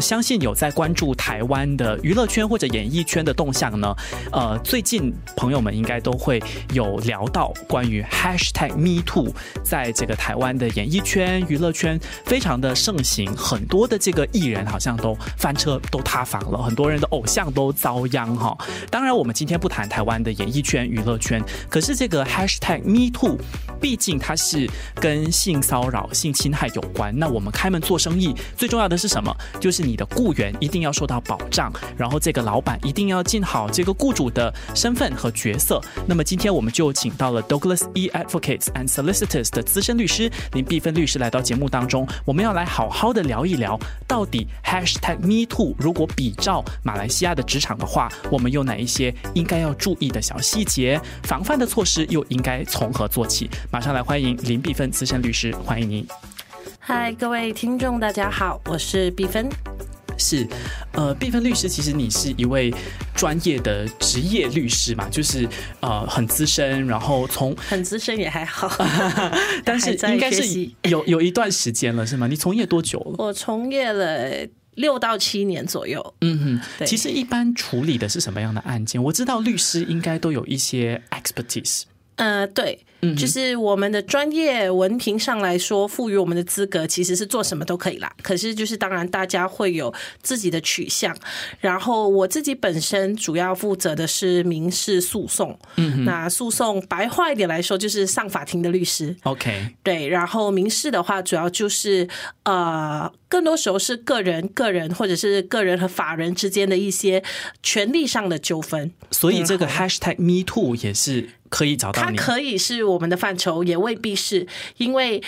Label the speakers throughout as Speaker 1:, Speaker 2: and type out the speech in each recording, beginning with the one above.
Speaker 1: 相信有在关注台湾的娱乐圈或者演艺圈的动向呢？呃，最近朋友们应该都会有聊到关于 Hashtag Me Too，在这个台湾的演艺圈、娱乐圈非常的盛行，很多的这个艺人好像都翻车、都塌房了，很多人的偶像都遭殃哈。当然，我们今天不谈台湾的演艺圈、娱乐圈，可是这个 Hashtag Me Too，毕竟它是跟性骚扰、性侵害有关。那我们开门做生意，最重要的是什么？就是你的雇员一定要受到保障，然后这个老板一定要尽好这个雇主的身份和角色。那么今天我们就请到了 Douglas E Advocates and Solicitors 的资深律师林碧芬律师来到节目当中，我们要来好好的聊一聊，到底 Hashtag Me Too 如果比照马来西亚的职场的话，我们有哪一些应该要注意的小细节，防范的措施又应该从何做起？马上来欢迎林碧芬资深律师，欢迎您。
Speaker 2: 嗨，各位听众，大家好，我是碧芬。
Speaker 1: 是，呃，毕芬律师，其实你是一位专业的职业律师嘛，就是呃很资深，然后从
Speaker 2: 很资深也还好，
Speaker 1: 但是应该是有有一段时间了，是吗？你从业多久了？
Speaker 2: 我从业了六到七年左右。
Speaker 1: 嗯哼，其实一般处理的是什么样的案件？我知道律师应该都有一些 expertise。
Speaker 2: 呃，对。就是我们的专业文凭上来说，赋予我们的资格其实是做什么都可以啦。可是就是当然，大家会有自己的取向。然后我自己本身主要负责的是民事诉讼。嗯，那诉讼白话一点来说，就是上法庭的律师。
Speaker 1: OK，
Speaker 2: 对。然后民事的话，主要就是呃，更多时候是个人、个人或者是个人和法人之间的一些权利上的纠纷。
Speaker 1: 所以这个 Hashtag Me Too 也是。可以找到
Speaker 2: 它可以是我们的范畴，也未必是，因为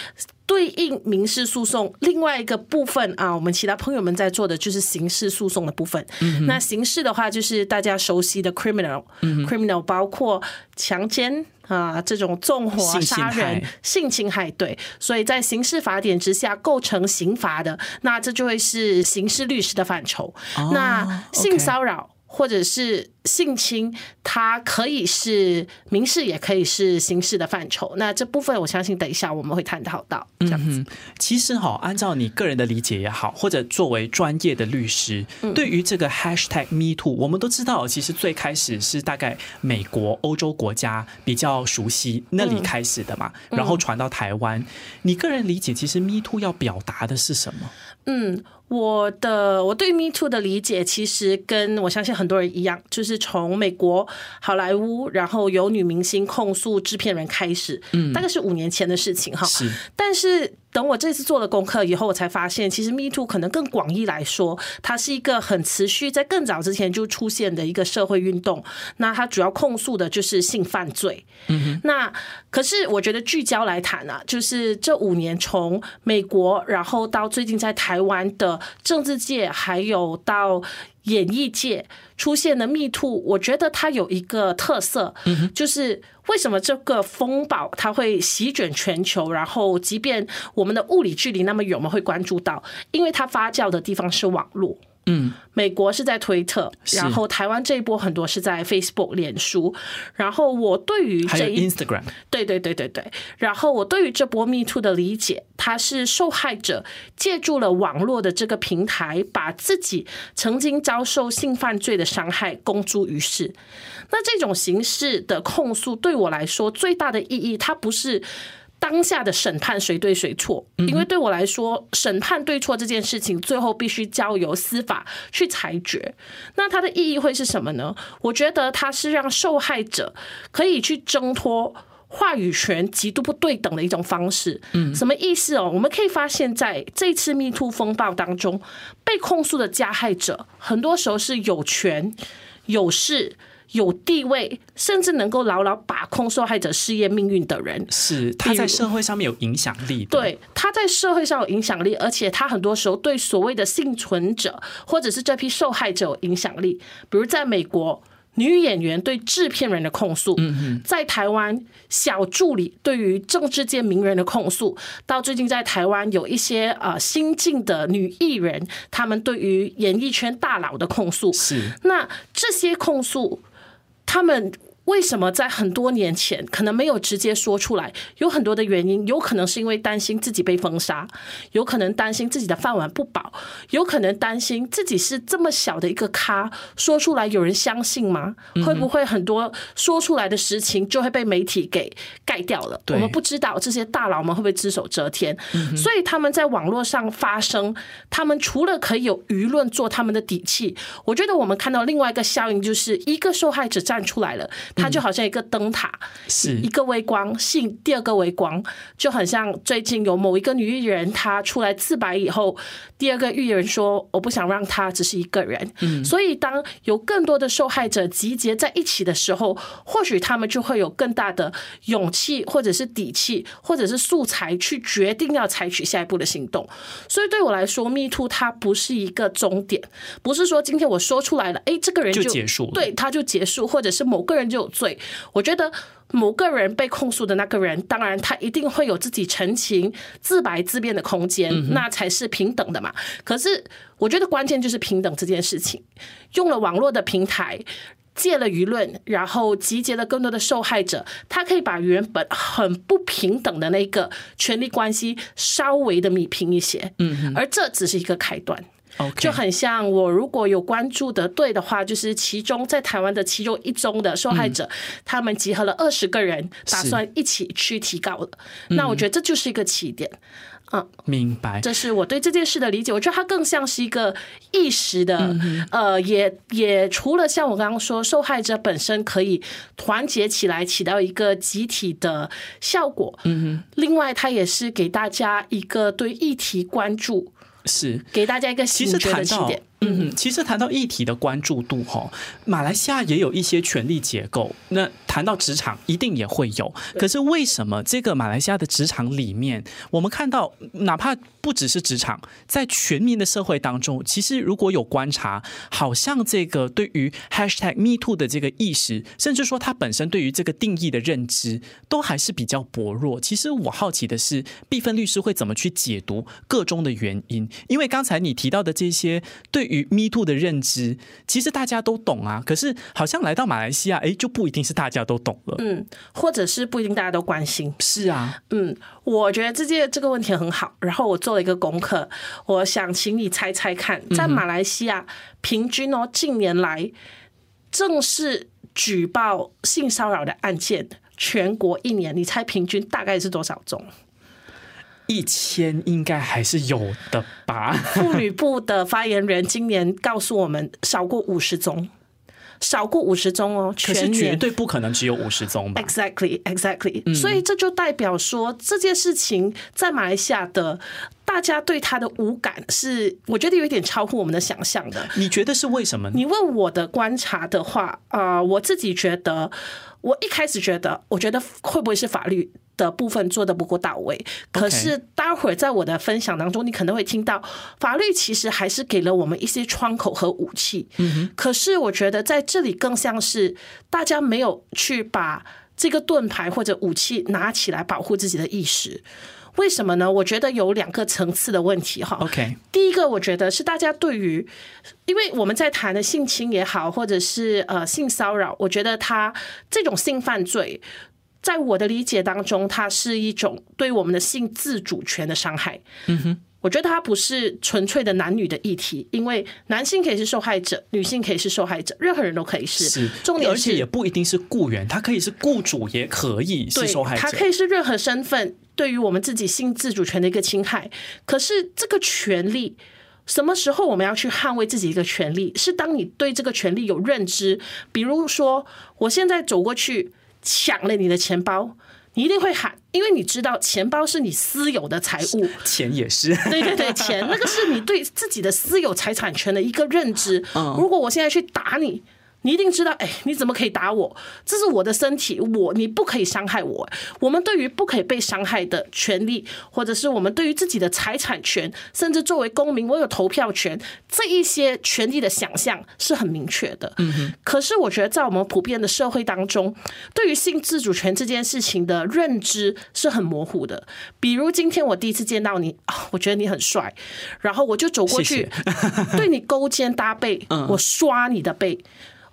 Speaker 2: 对应民事诉讼另外一个部分啊，我们其他朋友们在做的就是刑事诉讼的部分。那刑事的话，就是大家熟悉的 criminal，criminal 包括强奸啊这种纵火、杀人、性侵害，对。所以在刑事法典之下构成刑罚的，那这就会是刑事律师的范畴。那性骚扰。或者是性侵，它可以是民事，也可以是刑事的范畴。那这部分，我相信等一下我们会探讨到。这样子，
Speaker 1: 其实哈，按照你个人的理解也好，或者作为专业的律师，对于这个 Hashtag Me Too，我们都知道，其实最开始是大概美国、欧洲国家比较熟悉那里开始的嘛，然后传到台湾。你个人理解，其实 Me Too 要表达的是什么？
Speaker 2: 嗯。我的我对 Me Too 的理解，其实跟我相信很多人一样，就是从美国好莱坞，然后有女明星控诉制片人开始，嗯，大概是五年前的事情哈。
Speaker 1: 是，
Speaker 2: 但是。等我这次做了功课以后，我才发现，其实 Me Too 可能更广义来说，它是一个很持续，在更早之前就出现的一个社会运动。那它主要控诉的就是性犯罪。嗯哼。那可是我觉得聚焦来谈啊，就是这五年从美国，然后到最近在台湾的政治界，还有到。演艺界出现的密兔，我觉得它有一个特色，就是为什么这个风暴它会席卷全球，然后即便我们的物理距离那么远，我们会关注到，因为它发酵的地方是网络。嗯，美国是在推特，然后台湾这一波很多是在 Facebook、脸书。然后我对于这
Speaker 1: Instagram，
Speaker 2: 对对对对对。然后我对于这波 Me Too 的理解，他是受害者借助了网络的这个平台，把自己曾经遭受性犯罪的伤害公诸于世。那这种形式的控诉，对我来说最大的意义，它不是。当下的审判谁对谁错？因为对我来说，审判对错这件事情，最后必须交由司法去裁决。那它的意义会是什么呢？我觉得它是让受害者可以去挣脱话语权极度不对等的一种方式。嗯，什么意思哦？我们可以发现，在这次密兔风暴当中，被控诉的加害者，很多时候是有权有势。有地位，甚至能够牢牢把控受害者事业命运的人，
Speaker 1: 是他在社会上面有影响力。
Speaker 2: 对，他在社会上有影响力，而且他很多时候对所谓的幸存者或者是这批受害者有影响力。比如在美国。女演员对制片人的控诉，嗯在台湾小助理对于政治界名人的控诉，到最近在台湾有一些呃新晋的女艺人，他们对于演艺圈大佬的控诉，
Speaker 1: 是
Speaker 2: 那这些控诉，他们。为什么在很多年前可能没有直接说出来？有很多的原因，有可能是因为担心自己被封杀，有可能担心自己的饭碗不保，有可能担心自己是这么小的一个咖，说出来有人相信吗？会不会很多说出来的实情就会被媒体给盖掉了？我们不知道这些大佬们会不会只手遮天，所以他们在网络上发声，他们除了可以有舆论做他们的底气，我觉得我们看到另外一个效应，就是一个受害者站出来了。它就好像一个灯塔，
Speaker 1: 是
Speaker 2: 一个微光，信第二个微光，就很像最近有某一个女艺人，她出来自白以后，第二个艺人说：“我不想让她只是一个人。”嗯，所以当有更多的受害者集结在一起的时候，或许他们就会有更大的勇气，或者是底气，或者是素材去决定要采取下一步的行动。所以对我来说，Me Too 它不是一个终点，不是说今天我说出来了，哎，这个人
Speaker 1: 就结束，
Speaker 2: 对，他就结束，或者是某个人就。罪，我觉得某个人被控诉的那个人，当然他一定会有自己澄清、自白、自辩的空间，那才是平等的嘛。可是，我觉得关键就是平等这件事情，用了网络的平台，借了舆论，然后集结了更多的受害者，他可以把原本很不平等的那个权力关系稍微的弭平一些。嗯，而这只是一个开端。就很像我如果有关注的对的话，就是其中在台湾的其中一宗的受害者，他们集合了二十个人，打算一起去提告的。那我觉得这就是一个起点。
Speaker 1: 嗯，明白。
Speaker 2: 这是我对这件事的理解。我觉得它更像是一个意识的，呃，也也除了像我刚刚说，受害者本身可以团结起来，起到一个集体的效果。嗯哼。另外，它也是给大家一个对议题关注。
Speaker 1: 是。
Speaker 2: 给大家一个
Speaker 1: 其实谈到嗯，其实谈到议题的关注度哈，马来西亚也有一些权力结构。那谈到职场，一定也会有。可是为什么这个马来西亚的职场里面，我们看到哪怕不只是职场，在全民的社会当中，其实如果有观察，好像这个对于 hashtag me too 的这个意识，甚至说它本身对于这个定义的认知，都还是比较薄弱。其实我好奇的是，毕芬律师会怎么去解读个中的原因？因为刚才你提到的这些对与 Me Too 的认知，其实大家都懂啊。可是好像来到马来西亚，哎，就不一定是大家都懂了。
Speaker 2: 嗯，或者是不一定大家都关心。
Speaker 1: 是啊，
Speaker 2: 嗯，我觉得这件这个问题很好。然后我做了一个功课，我想请你猜猜看，在马来西亚平均哦，近年来正式举报性骚扰的案件，全国一年，你猜平均大概是多少宗？
Speaker 1: 一千应该还是有的吧。
Speaker 2: 妇女部的发言人今年告诉我们，少过五十宗，少过五十宗哦。
Speaker 1: 全是绝对不可能只有五十宗吧
Speaker 2: ？Exactly, exactly。所以这就代表说，这件事情在马来西亚的大家对他的无感是，我觉得有一点超乎我们的想象的。
Speaker 1: 你觉得是为什么？
Speaker 2: 你问我的观察的话，啊，我自己觉得，我一开始觉得，我觉得会不会是法律？的部分做的不够到位，可是待会儿在我的分享当中，你可能会听到法律其实还是给了我们一些窗口和武器。嗯可是我觉得在这里更像是大家没有去把这个盾牌或者武器拿起来保护自己的意识。为什么呢？我觉得有两个层次的问题哈。
Speaker 1: OK，
Speaker 2: 第一个我觉得是大家对于，因为我们在谈的性侵也好，或者是呃性骚扰，我觉得他这种性犯罪。在我的理解当中，它是一种对我们的性自主权的伤害。嗯哼，我觉得它不是纯粹的男女的议题，因为男性可以是受害者，女性可以是受害者，任何人都可以是。
Speaker 1: 是，
Speaker 2: 重点
Speaker 1: 而且也不一定是雇员，他可以是雇主，也可以是受害者。
Speaker 2: 他可以是任何身份对于我们自己性自主权的一个侵害。可是这个权利，什么时候我们要去捍卫自己一个权利？是当你对这个权利有认知，比如说，我现在走过去。抢了你的钱包，你一定会喊，因为你知道钱包是你私有的财物，
Speaker 1: 钱也是。
Speaker 2: 对对对，钱那个是你对自己的私有财产权的一个认知。如果我现在去打你，你一定知道，哎，你怎么可以打我？这是我的身体，我你不可以伤害我。我们对于不可以被伤害的权利，或者是我们对于自己的财产权，甚至作为公民，我有投票权，这一些权利的想象是很明确的。可是我觉得，在我们普遍的社会当中，对于性自主权这件事情的认知是很模糊的。比如今天我第一次见到你啊，我觉得你很帅，然后我就走过去，对你勾肩搭背，我刷你的背。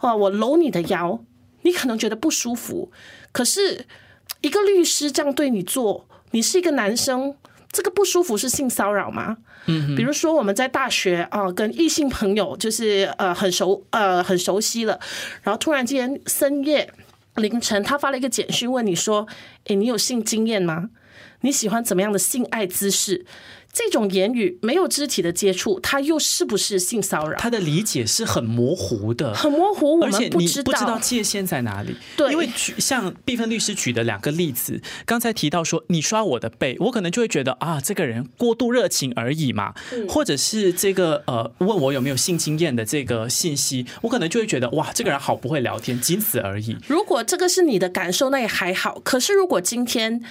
Speaker 2: 哇！我搂你的腰，你可能觉得不舒服。可是，一个律师这样对你做，你是一个男生，这个不舒服是性骚扰吗？嗯，比如说我们在大学啊，跟异性朋友就是呃很熟呃很熟悉了，然后突然间深夜凌晨，他发了一个简讯问你说：“诶，你有性经验吗？你喜欢怎么样的性爱姿势？”这种言语没有肢体的接触，他又是不是性骚扰？
Speaker 1: 他的理解是很模糊的，
Speaker 2: 很模糊，
Speaker 1: 而且你
Speaker 2: 不
Speaker 1: 知道界限在哪里。
Speaker 2: 对，
Speaker 1: 因为举像毕芬律师举的两个例子，刚才提到说你刷我的背，我可能就会觉得啊，这个人过度热情而已嘛，或者是这个呃问我有没有性经验的这个信息，我可能就会觉得哇，这个人好不会聊天，仅此而已。
Speaker 2: 如果这个是你的感受，那也还好。可是如果今天。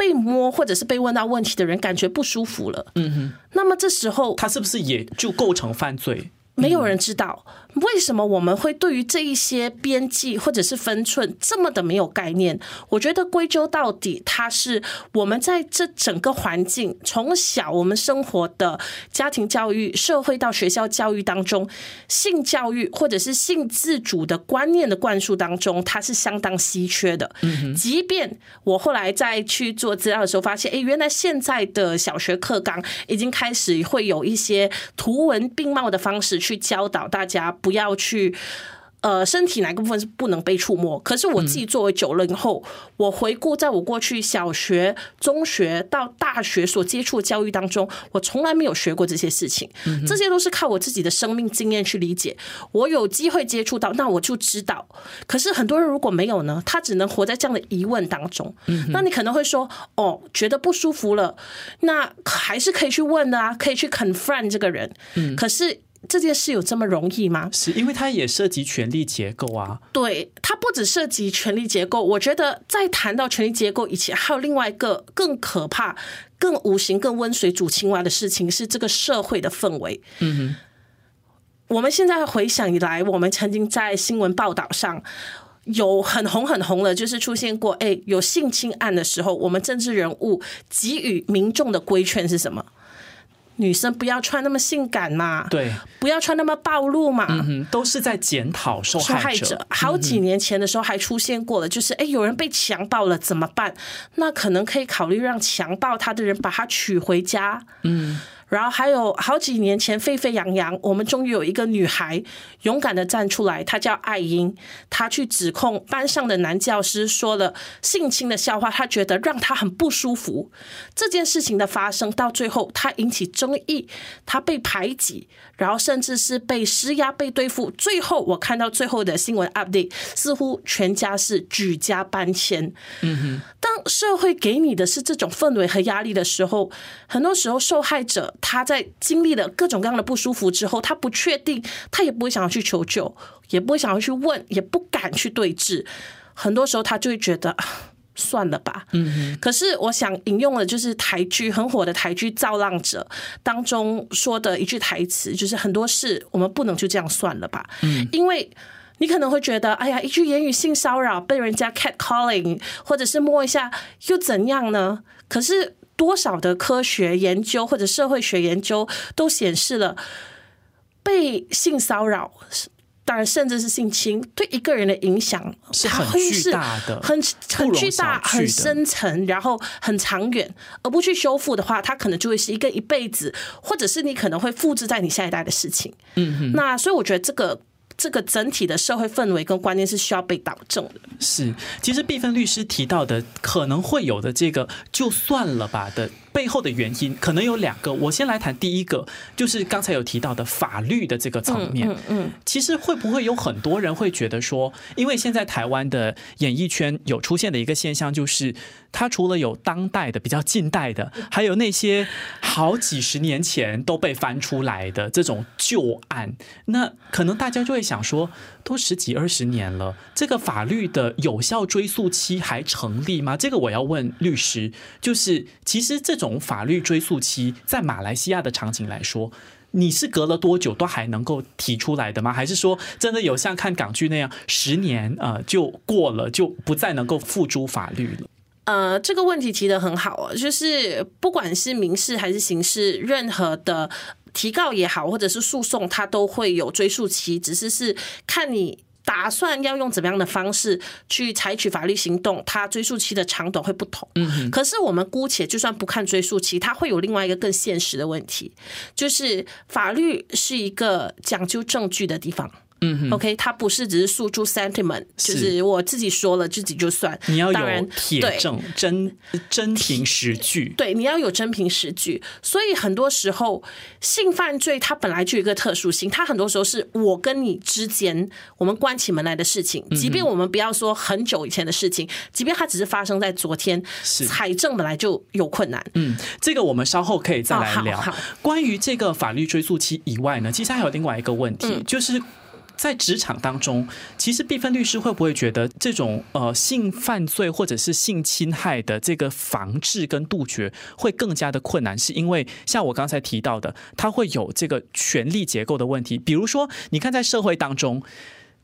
Speaker 2: 被摸或者是被问到问题的人感觉不舒服了，嗯哼，那么这时候
Speaker 1: 他是不是也就构成犯罪？
Speaker 2: 没有人知道。为什么我们会对于这一些边际或者是分寸这么的没有概念？我觉得归咎到底，它是我们在这整个环境，从小我们生活的家庭教育、社会到学校教育当中，性教育或者是性自主的观念的灌输当中，它是相当稀缺的。嗯，即便我后来再去做资料的时候，发现，哎，原来现在的小学课纲已经开始会有一些图文并茂的方式去教导大家。不要去，呃，身体哪个部分是不能被触摸？可是我自己作为九零后，我回顾在我过去小学、中学到大学所接触的教育当中，我从来没有学过这些事情。这些都是靠我自己的生命经验去理解。我有机会接触到，那我就知道。可是很多人如果没有呢？他只能活在这样的疑问当中。那你可能会说，哦，觉得不舒服了，那还是可以去问的啊，可以去 confront 这个人。嗯，可是。这件事有这么容易吗？
Speaker 1: 是因为它也涉及权力结构啊。
Speaker 2: 对，它不只涉及权力结构。我觉得在谈到权力结构以前，还有另外一个更可怕、更无形、更温水煮青蛙的事情，是这个社会的氛围。嗯哼。我们现在回想以来，我们曾经在新闻报道上有很红很红的，就是出现过，哎，有性侵案的时候，我们政治人物给予民众的规劝是什么？女生不要穿那么性感嘛，
Speaker 1: 对，
Speaker 2: 不要穿那么暴露嘛，
Speaker 1: 嗯都是在检讨受害者。
Speaker 2: 好几年前的时候还出现过了，就是哎，有人被强暴了怎么办？那可能可以考虑让强暴他的人把他娶回家，嗯。然后还有好几年前沸沸扬扬，我们终于有一个女孩勇敢的站出来，她叫艾英，她去指控班上的男教师说了性侵的笑话，她觉得让她很不舒服。这件事情的发生到最后，她引起争议，她被排挤，然后甚至是被施压、被对付。最后我看到最后的新闻 update，似乎全家是举家搬迁。嗯哼，当社会给你的是这种氛围和压力的时候，很多时候受害者。他在经历了各种各样的不舒服之后，他不确定，他也不会想要去求救，也不会想要去问，也不敢去对峙。很多时候，他就会觉得算了吧。嗯，可是我想引用的就是台剧很火的台剧《造浪者》当中说的一句台词，就是很多事我们不能就这样算了吧。嗯，因为你可能会觉得，哎呀，一句言语性骚扰被人家 cat calling，或者是摸一下又怎样呢？可是。多少的科学研究或者社会学研究都显示了，被性骚扰，当然甚至是性侵，对一个人的影响
Speaker 1: 是很巨大的，
Speaker 2: 很很巨大、很深层，然后很长远。而不去修复的话，它可能就会是一个一辈子，或者是你可能会复制在你下一代的事情。嗯，那所以我觉得这个。这个整体的社会氛围跟观念是需要被导正的。
Speaker 1: 是，其实毕芬律师提到的可能会有的这个就算了吧的背后的原因可能有两个。我先来谈第一个，就是刚才有提到的法律的这个层面。
Speaker 2: 嗯嗯，
Speaker 1: 其实会不会有很多人会觉得说，因为现在台湾的演艺圈有出现的一个现象，就是它除了有当代的、比较近代的，还有那些好几十年前都被翻出来的这种旧案，那可能大家就会想说，都十几二十年了，这个法律的有效追溯期还成立吗？这个我要问律师，就是其实这种法律追溯期在马来西亚的场景来说。你是隔了多久都还能够提出来的吗？还是说真的有像看港剧那样，十年呃就过了，就不再能够付诸法律了？
Speaker 2: 呃，这个问题提的很好啊，就是不管是民事还是刑事，任何的提告也好，或者是诉讼，它都会有追诉期，只是是看你。打算要用怎么样的方式去采取法律行动，它追诉期的长短会不同。嗯，可是我们姑且就算不看追诉期，它会有另外一个更现实的问题，就是法律是一个讲究证据的地方。嗯，OK，它不是只是诉诸 sentiment，就是我自己说了自己就算。
Speaker 1: 你要有铁证、真真凭实据。
Speaker 2: 对，你要有真凭实据。所以很多时候性犯罪它本来就有一个特殊性，它很多时候是我跟你之间我们关起门来的事情，即便我们不要说很久以前的事情，即便它只是发生在昨天，财政本来就有困难。
Speaker 1: 嗯，这个我们稍后可以再来聊。关于这个法律追溯期以外呢，其实还有另外一个问题，就是。在职场当中，其实毕芬律师会不会觉得这种呃性犯罪或者是性侵害的这个防治跟杜绝会更加的困难？是因为像我刚才提到的，它会有这个权力结构的问题。比如说，你看在社会当中。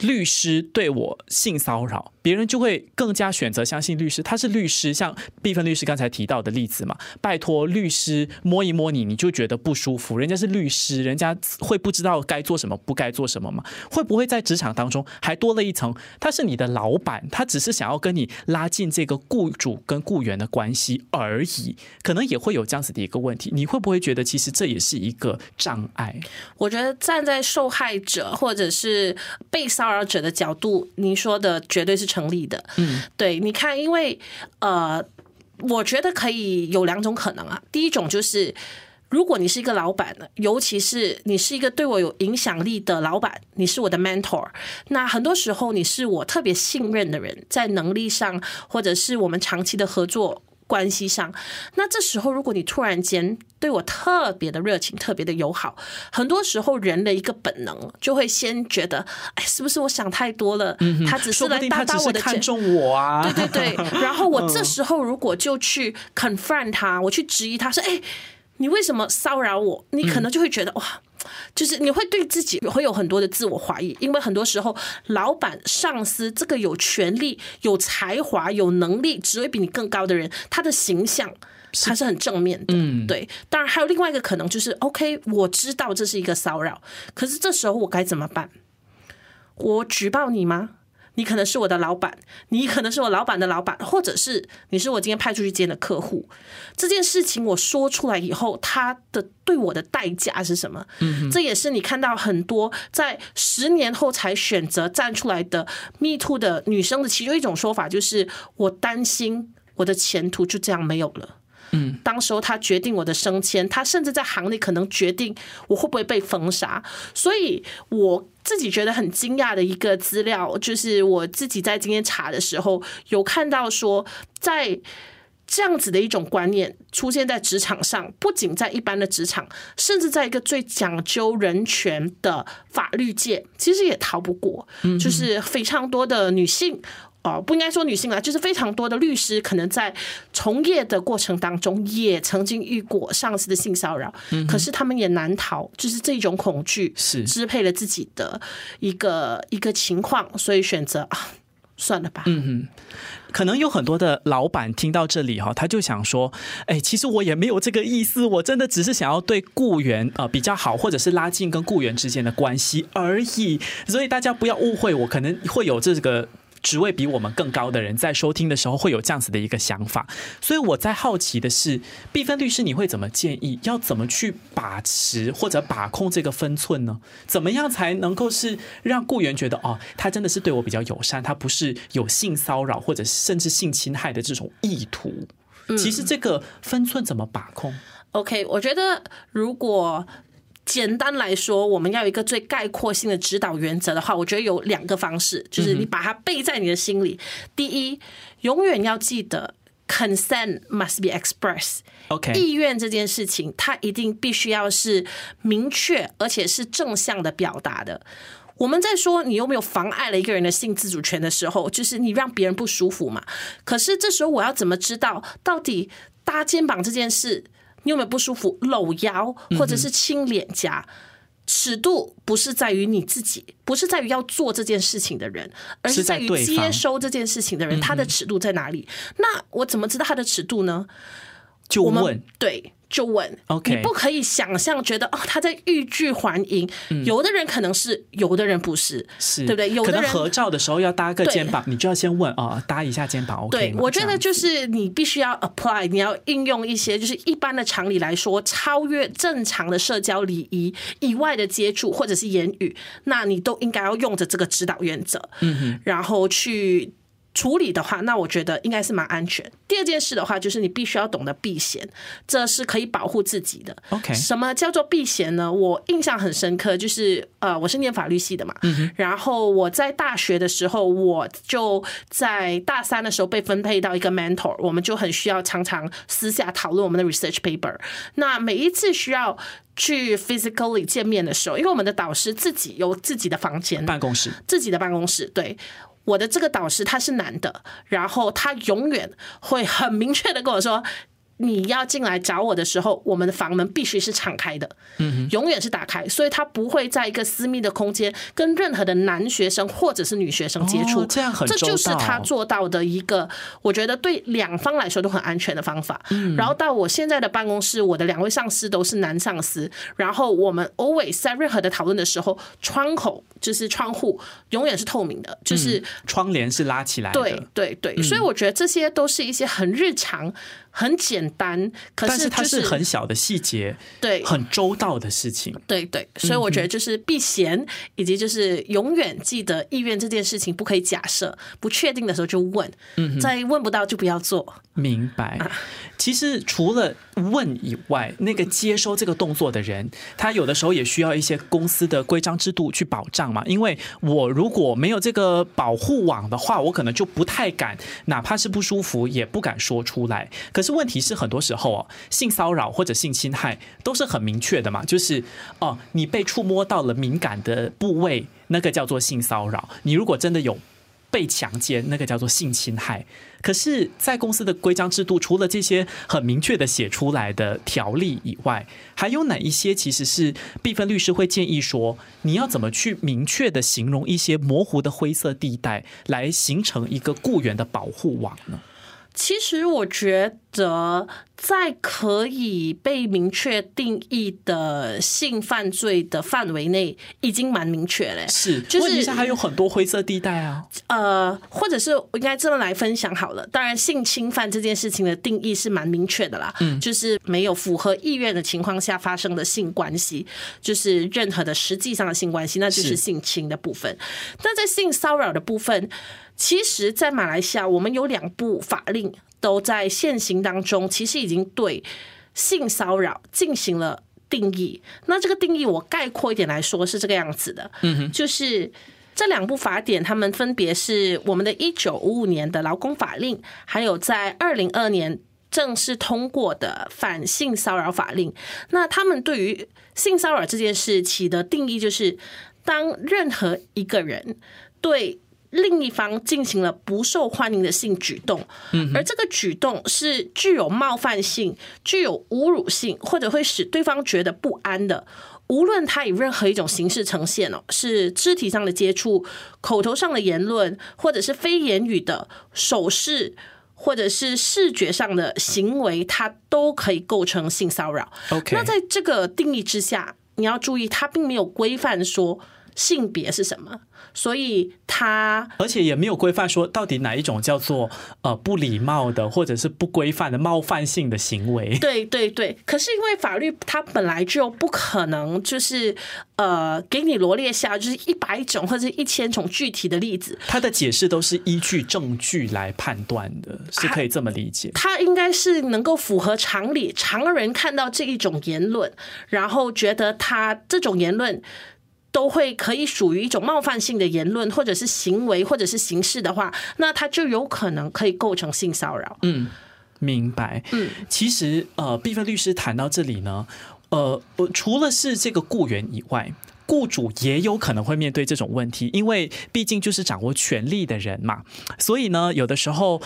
Speaker 1: 律师对我性骚扰，别人就会更加选择相信律师。他是律师，像毕芬律师刚才提到的例子嘛，拜托律师摸一摸你，你就觉得不舒服。人家是律师，人家会不知道该做什么，不该做什么吗？会不会在职场当中还多了一层？他是你的老板，他只是想要跟你拉近这个雇主跟雇员的关系而已，可能也会有这样子的一个问题。你会不会觉得其实这也是一个障碍？
Speaker 2: 我觉得站在受害者或者是被骚。扰者的角度，您说的绝对是成立的。嗯，对，你看，因为呃，我觉得可以有两种可能啊。第一种就是，如果你是一个老板，尤其是你是一个对我有影响力的老板，你是我的 mentor，那很多时候你是我特别信任的人，在能力上或者是我们长期的合作。关系上，那这时候如果你突然间对我特别的热情、特别的友好，很多时候人的一个本能就会先觉得，哎，是不是我想太多了？他只是来搭搭我的，
Speaker 1: 看中我啊？
Speaker 2: 对 对对。然后我这时候如果就去 confront 他，我去质疑他说，哎，你为什么骚扰我？你可能就会觉得哇。就是你会对自己会有很多的自我怀疑，因为很多时候老板、上司这个有权利、有才华、有能力、职位比你更高的人，他的形象他是很正面的。嗯，对。当然还有另外一个可能，就是 OK，我知道这是一个骚扰，可是这时候我该怎么办？我举报你吗？你可能是我的老板，你可能是我老板的老板，或者是你是我今天派出去见的客户。这件事情我说出来以后，他的对我的代价是什么？嗯，这也是你看到很多在十年后才选择站出来的 Me Too 的女生的其中一种说法，就是我担心我的前途就这样没有了。嗯，当时候他决定我的升迁，他甚至在行内可能决定我会不会被封杀。所以我自己觉得很惊讶的一个资料，就是我自己在今天查的时候有看到说，在这样子的一种观念出现在职场上，不仅在一般的职场，甚至在一个最讲究人权的法律界，其实也逃不过，就是非常多的女性。哦，不应该说女性啊，就是非常多的律师可能在从业的过程当中也曾经遇过上司的性骚扰，嗯可是他们也难逃，就是这种恐惧
Speaker 1: 是
Speaker 2: 支配了自己的一个一个情况，所以选择啊，算了吧。嗯
Speaker 1: 哼，可能有很多的老板听到这里哈，他就想说，哎，其实我也没有这个意思，我真的只是想要对雇员呃比较好，或者是拉近跟雇员之间的关系而已，所以大家不要误会，我可能会有这个。职位比我们更高的人在收听的时候会有这样子的一个想法，所以我在好奇的是，毕芬律师你会怎么建议？要怎么去把持或者把控这个分寸呢？怎么样才能够是让雇员觉得哦，他真的是对我比较友善，他不是有性骚扰或者甚至性侵害的这种意图？其实这个分寸怎么把控
Speaker 2: ？OK，我觉得如果简单来说，我们要有一个最概括性的指导原则的话，我觉得有两个方式，就是你把它背在你的心里。第一，永远要记得 consent must be expressed。
Speaker 1: OK，
Speaker 2: 意愿这件事情，它一定必须要是明确而且是正向的表达的。我们在说你有没有妨碍了一个人的性自主权的时候，就是你让别人不舒服嘛。可是这时候我要怎么知道到底搭肩膀这件事你有没有不舒服？搂腰或者是亲脸颊，尺度不是在于你自己，不是在于要做这件事情的人，而
Speaker 1: 是
Speaker 2: 是在于接收这件事情的人，他的尺度在哪里？那我怎么知道他的尺度呢？我们
Speaker 1: 就问
Speaker 2: 对，就问
Speaker 1: OK
Speaker 2: 你不可以想象觉得哦，他在欲拒还迎。有的人可能是，有的人不是，
Speaker 1: 嗯是
Speaker 2: 对不对？有
Speaker 1: 可
Speaker 2: 的人
Speaker 1: 能合照的时候要搭个肩膀，你就要先问啊，搭一下肩膀 OK
Speaker 2: 对，我觉得就是你必须要 apply，你要应用一些就是一般的常理来说，超越正常的社交礼仪以外的接触或者是言语，那你都应该要用着这个指导原则，嗯哼，然后去。处理的话，那我觉得应该是蛮安全。第二件事的话，就是你必须要懂得避嫌，这是可以保护自己的。
Speaker 1: OK
Speaker 2: 什么叫做避嫌呢？我印象很深刻，就是呃，我是念法律系的嘛，然后我在大学的时候，我就在大三的时候被分配到一个 mentor，我们就很需要常常私下讨论我们的 research paper。那每一次需要去 physically 见面的时候，因为我们的导师自己有自己的房间，
Speaker 1: 办公室
Speaker 2: 自己的办公室，对。我的这个导师他是男的，然后他永远会很明确的跟我说，你要进来找我的时候，我们的房门必须是敞开的，嗯，永远是打开，所以他不会在一个私密的空间跟任何的男学生或者是女学生接触，
Speaker 1: 哦这样很
Speaker 2: 这就是他做到的一个，我觉得对两方来说都很安全的方法。
Speaker 1: 嗯。
Speaker 2: 然后到我现在的办公室，我的两位上司都是男上司，然后我们 always 在任何的讨论的时候，窗口就是窗户永远是透明的，就是
Speaker 1: 窗帘是拉起来的，
Speaker 2: 对对对，所以我觉得这些都是一些很日常、很简单，可
Speaker 1: 但是它
Speaker 2: 是
Speaker 1: 很小的细节，
Speaker 2: 对
Speaker 1: 很周到的事情。
Speaker 2: 对对，所以我觉得就是避嫌，以及就是永远记得意愿这件事情不可以假设，不确定的时候就问，在问不到就不要做。
Speaker 1: 明白。其实除了问以外，那个接收这个动作的人，他有的时候也需要一些公司的规章制度去保障嘛。因为我如果没有这个保护网的话，我可能就不太敢，哪怕是不舒服也不敢说出来。可是这问题是，很多时候哦，性骚扰或者性侵害都是很明确的嘛，就是哦，你被触摸到了敏感的部位，那个叫做性骚扰。你如果真的有被强奸，那个叫做性侵害。可是，在公司的规章制度，除了这些很明确的写出来的条例以外，还有哪一些其实是毕芬律师会建议说，你要怎么去明确的形容一些模糊的灰色地带，来形成一个雇员的保护网呢？
Speaker 2: 其实我觉得，在可以被明确定义的性犯罪的范围内，已经蛮明确嘞。
Speaker 1: 是，
Speaker 2: 就是
Speaker 1: 问题是还有很多灰色地带啊。
Speaker 2: 呃，或者是我应该这么来分享好了。当然，性侵犯这件事情的定义是蛮明确的啦，嗯，就是没有符合意愿的情况下发生的性关系，就是任何的实际上的性关系，那就是
Speaker 1: 是
Speaker 2: 性侵的部分。但在性骚扰的部分，其实，在马来西亚，我们有两部法令都在现行当中，其实已经对性骚扰进行了定义。那这个定义，我概括一点来说是这个样子的，嗯哼，就是。这两部法典，他们分别是我们的一九五五年的劳工法令，还有在二零二年正式通过的反性骚扰法令。那他们对于性骚扰这件事起的定义，就是当任何一个人对另一方进行了不受欢迎的性举动，而这个举动是具有冒犯性、具有侮辱性，或者会使对方觉得不安的。无论他以任何一种形式呈现哦，是肢体上的接触、口头上的言论，或者是非言语的手势，或者是视觉上的行为，它都可以构成性骚扰。
Speaker 1: OK，
Speaker 2: 那在这个定义之下，你要注意，它并没有规范说性别是什么，所以他
Speaker 1: 而且也没有规范说到底哪一种叫做呃不礼貌的或者是不规范的冒犯性的行为。
Speaker 2: 对对对，可是因为法律它本来就不可能就是呃给你罗列下就是一百种或者一千种具体的例子，
Speaker 1: 他的解释都是依据证据来判断的，是可以这么理解。
Speaker 2: 它应该是能够符合常理，常人看到这一种言论，然后觉得他这种言论。都会可以属于一种冒犯性的言论，或者是行为，或者是形式的话，那他就有可能可以构成性骚扰。
Speaker 1: 嗯，明白。
Speaker 2: 嗯，
Speaker 1: 其实呃，毕芬律师谈到这里呢，呃，呃除了是这个雇员以外，雇主也有可能会面对这种问题，因为毕竟就是掌握权力的人嘛，所以呢，有的时候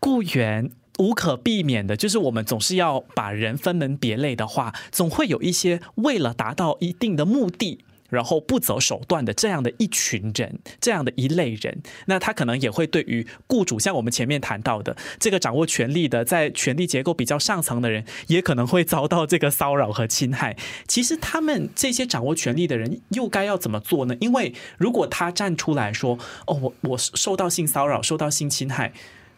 Speaker 1: 雇员。无可避免的，就是我们总是要把人分门别类的话，总会有一些为了达到一定的目的，然后不择手段的这样的一群人，这样的一类人，那他可能也会对于雇主，像我们前面谈到的这个掌握权力的，在权力结构比较上层的人，也可能会遭到这个骚扰和侵害。其实他们这些掌握权力的人又该要怎么做呢？因为如果他站出来说：“哦，我我受到性骚扰，受到性侵害。”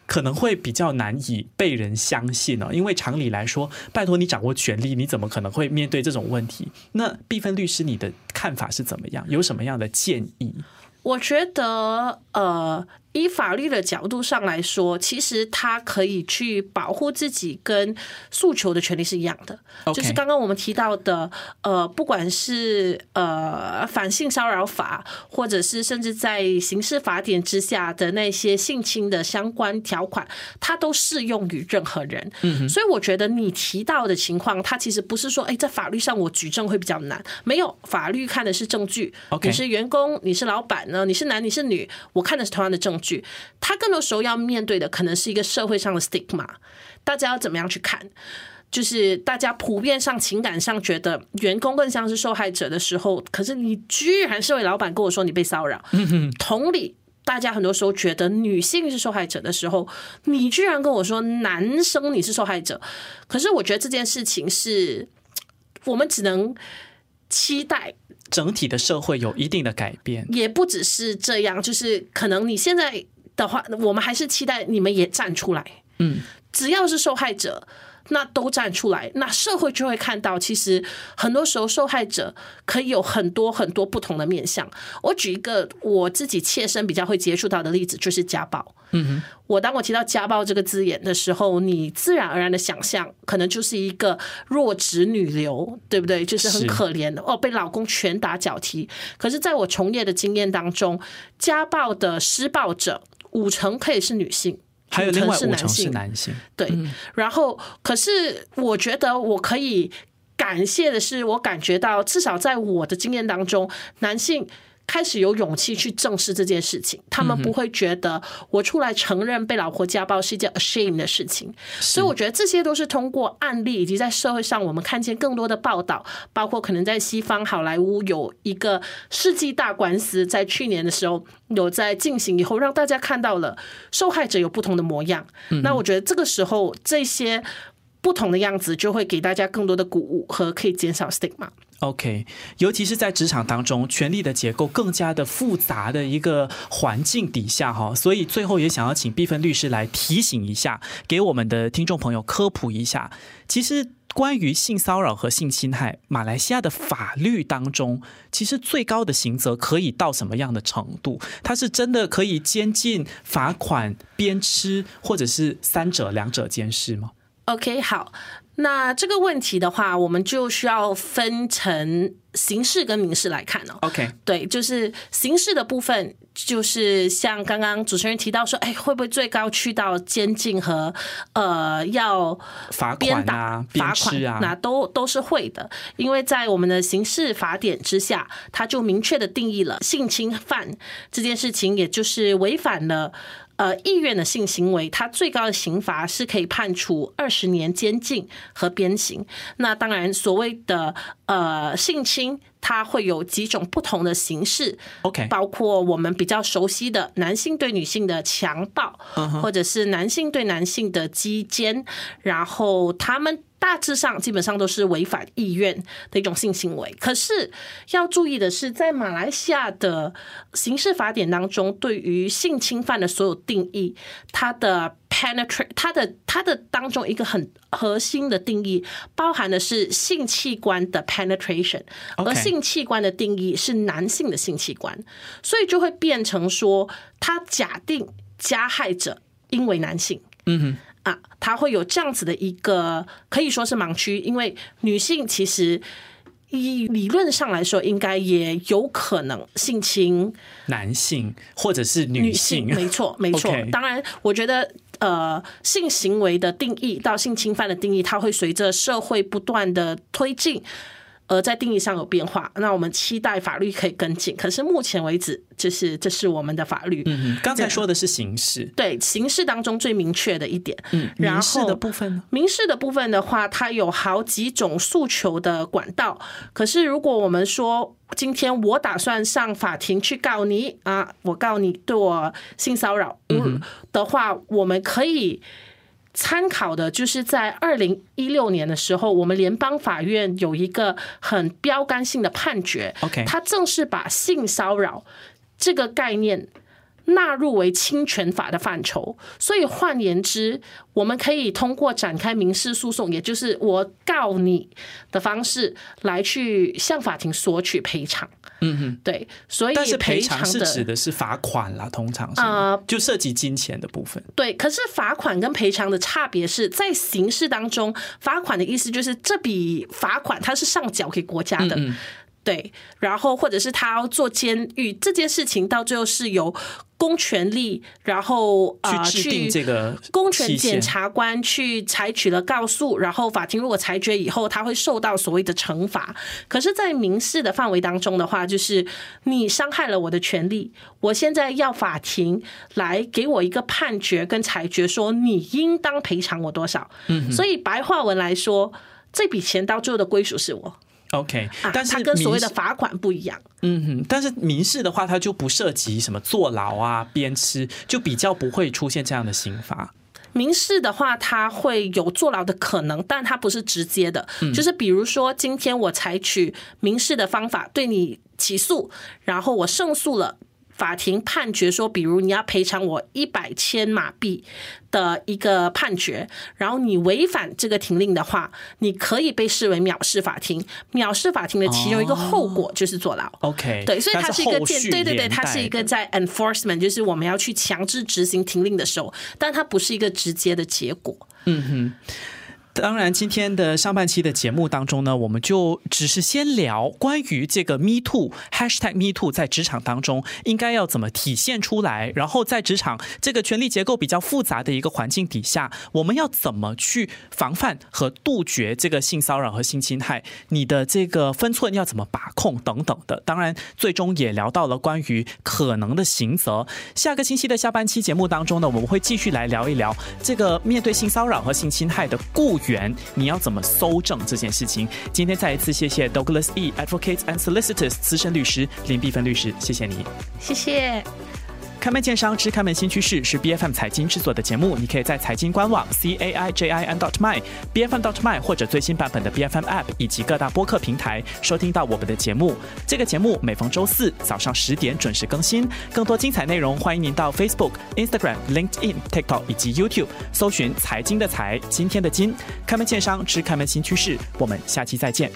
Speaker 1: 可能会比较难以被人相信呢，因为常理来说，拜托你掌握权力，你怎么可能会面对这种问题？那毕芬律师，你的看法是怎么样？有什么样的建议？
Speaker 2: 我觉得，呃，以法律的角度上来说，其实他可以去保护自己跟诉求的权利是一样的。就是刚刚我们提到的，呃，不管是呃反性骚扰法，或者是甚至在刑事法典之下的那些性侵的相关条款，它都适用于任何人。嗯所以我觉得你提到的情况，它其实不是说，哎，在法律上我举证会比较难，没有，法律看的是证据。
Speaker 1: OK
Speaker 2: 你是员工，你是老板呢，你是男你是女，我看的是同样的证据。他更多时候要面对的可能是一个社会上的 stigma，大家要怎么样去看？就是大家普遍上情感上觉得员工更像是受害者的时候，可是你居然是位老板跟我说你被骚扰，同理。大家很多时候觉得女性是受害者的时候，你居然跟我说男生你是受害者，可是我觉得这件事情是我们只能期待
Speaker 1: 整体的社会有一定的改变。
Speaker 2: 也不只是这样，就是可能你现在的话，我们还是期待你们也站出来。
Speaker 1: 嗯，
Speaker 2: 只要是受害者，那都站出来，那社会就会看到，其实很多时候受害者可以有很多很多不同的面向。我举一个我自己切身比较会接触到的例子，就是家暴。
Speaker 1: 嗯哼，
Speaker 2: 我当我提到家暴这个字眼的时候，你自然而然的想象，可能就是一个弱质女流，对不对？就是很可怜的哦，被老公拳打脚踢。可是，在我从业的经验当中，家暴的施暴者五成可以是女性，
Speaker 1: 还有另外
Speaker 2: 是男
Speaker 1: 五成是
Speaker 2: 性。
Speaker 1: 男性。
Speaker 2: 对，然后可是我觉得我可以感谢的是，我感觉到至少在我的经验当中，男性。开始有勇气去正视这件事情，他们不会觉得我出来承认被老婆家暴是一件 ashame 的事情，所以我觉得这些都是通过案例以及在社会上我们看见更多的报道，包括可能在西方好莱坞有一个世纪大官司，在去年的时候有在进行以后，让大家看到了受害者有不同的模样。那我觉得这个时候这些不同的样子就会给大家更多的鼓舞和可以减少 stigma。
Speaker 1: OK，尤其是在职场当中，权力的结构更加的复杂的一个环境底下哈，所以最后也想要请毕芬律师来提醒一下，给我们的听众朋友科普一下，其实。关于性骚扰和性侵害，马来西亚的法律当中，其实最高的刑责可以到什么样的程度？它是真的可以监禁、罚款、鞭笞，或者是三者两者兼施吗
Speaker 2: ？OK，好，那这个问题的话，我们就需要分成刑事跟民事来看哦。
Speaker 1: OK，
Speaker 2: 对，就是刑事的部分，就是像刚刚主持人提到说，哎，会不会最高去到监禁和呃要
Speaker 1: 罚款啊、
Speaker 2: 罚款
Speaker 1: 啊，
Speaker 2: 那都都是会的，因为在我们的刑事法典之下，它就明确的定义了性侵犯这件事情，也就是违反了。呃，意愿的性行为，它最高的刑罚是可以判处二十年监禁和鞭刑。那当然，所谓的呃性侵，它会有几种不同的形式
Speaker 1: ，OK，
Speaker 2: 包括我们比较熟悉的男性对女性的强暴，或者是男性对男性的基奸，然后他们。大致上基本上都是违反意愿的一种性行为，可是要注意的是，在马来西亚的刑事法典当中，对于性侵犯的所有定义，它的 penetrate，它的它的当中一个很核心的定义，包含的是性器官的 penetration，而性器官的定义是男性的性器官，所以就会变成说，他假定加害者因为男性，嗯哼。啊，他会有这样子的一个可以说是盲区，因为女性其实以理论上来说，应该也有可能性侵
Speaker 1: 男性或者是女性，
Speaker 2: 没错，没错。当然，我觉得呃，性行为的定义到性侵犯的定义，它会随着社会不断的推进。而在定义上有变化，那我们期待法律可以跟进。可是目前为止，就是这是我们的法律。
Speaker 1: 嗯刚才说的是刑事，
Speaker 2: 对刑事当中最明确的一点。
Speaker 1: 嗯，民事的部分呢，
Speaker 2: 民事的部分的话，它有好几种诉求的管道。可是如果我们说今天我打算上法庭去告你啊，我告你对我性骚扰嗯的话，我们可以。参考的就是在二零一六年的时候，我们联邦法院有一个很标杆性的判决。
Speaker 1: OK，
Speaker 2: 它正是把性骚扰这个概念。纳入为侵权法的范畴，所以换言之，我们可以通过展开民事诉讼，也就是我告你的方式来去向法庭索取赔偿。
Speaker 1: 嗯哼，
Speaker 2: 对，所以
Speaker 1: 但是赔偿是指的是罚款啦，通常啊，就涉及金钱的部分。
Speaker 2: 对，可是罚款跟赔偿的差别是在刑事当中，罚款的意思就是这笔罚款它是上缴给国家的。对，然后或者是他要做监狱这件事情，到最后是由公权力，然后
Speaker 1: 啊去制定这个
Speaker 2: 公权检察官去采取了告诉，然后法庭如果裁决以后，他会受到所谓的惩罚。可是，在民事的范围当中的话，就是你伤害了我的权利，我现在要法庭来给我一个判决跟裁决，说你应当赔偿我多少。嗯，所以白话文来说，这笔钱到最后的归属是我。
Speaker 1: OK，但是它
Speaker 2: 跟所谓的罚款不一样。
Speaker 1: 嗯哼，但是民事的话，它就不涉及什么坐牢啊、鞭笞，就比较不会出现这样的刑罚。
Speaker 2: 民事的话，它会有坐牢的可能，但它不是直接的。就是比如说，今天我采取民事的方法对你起诉，然后我胜诉了。法庭判决说，比如你要赔偿我一百千马币的一个判决，然后你违反这个停令的话，你可以被视为藐视法庭。藐视法庭的其中一个后果就是坐牢。
Speaker 1: OK，
Speaker 2: 对，所以它是一个对对对，它是一个在 enforcement，就是我们要去强制执行停令的时候，但它不是一个直接的结果。
Speaker 1: 嗯哼。当然，今天的上半期的节目当中呢，我们就只是先聊关于这个 Me Too Hashtag Me Too 在职场当中应该要怎么体现出来，然后在职场这个权力结构比较复杂的一个环境底下，我们要怎么去防范和杜绝这个性骚扰和性侵害？你的这个分寸要怎么把控等等的。当然，最终也聊到了关于可能的刑责。下个星期的下半期节目当中呢，我们会继续来聊一聊这个面对性骚扰和性侵害的雇。你要怎么搜证这件事情？今天再一次谢谢 Douglas E Advocates and Solicitors 资深律师林碧芬律师，谢谢你，
Speaker 2: 谢谢。
Speaker 1: 开门见山之开门新趋势是 B F M 财经制作的节目，你可以在财经官网 c a i j i n dot my b f m dot my 或者最新版本的 B F M App 以及各大播客平台收听到我们的节目。这个节目每逢周四早上十点准时更新，更多精彩内容欢迎您到 Facebook、Instagram、LinkedIn、TikTok 以及 YouTube 搜寻财经的财，今天的金，开门见山之开门新趋势，我们下期再见。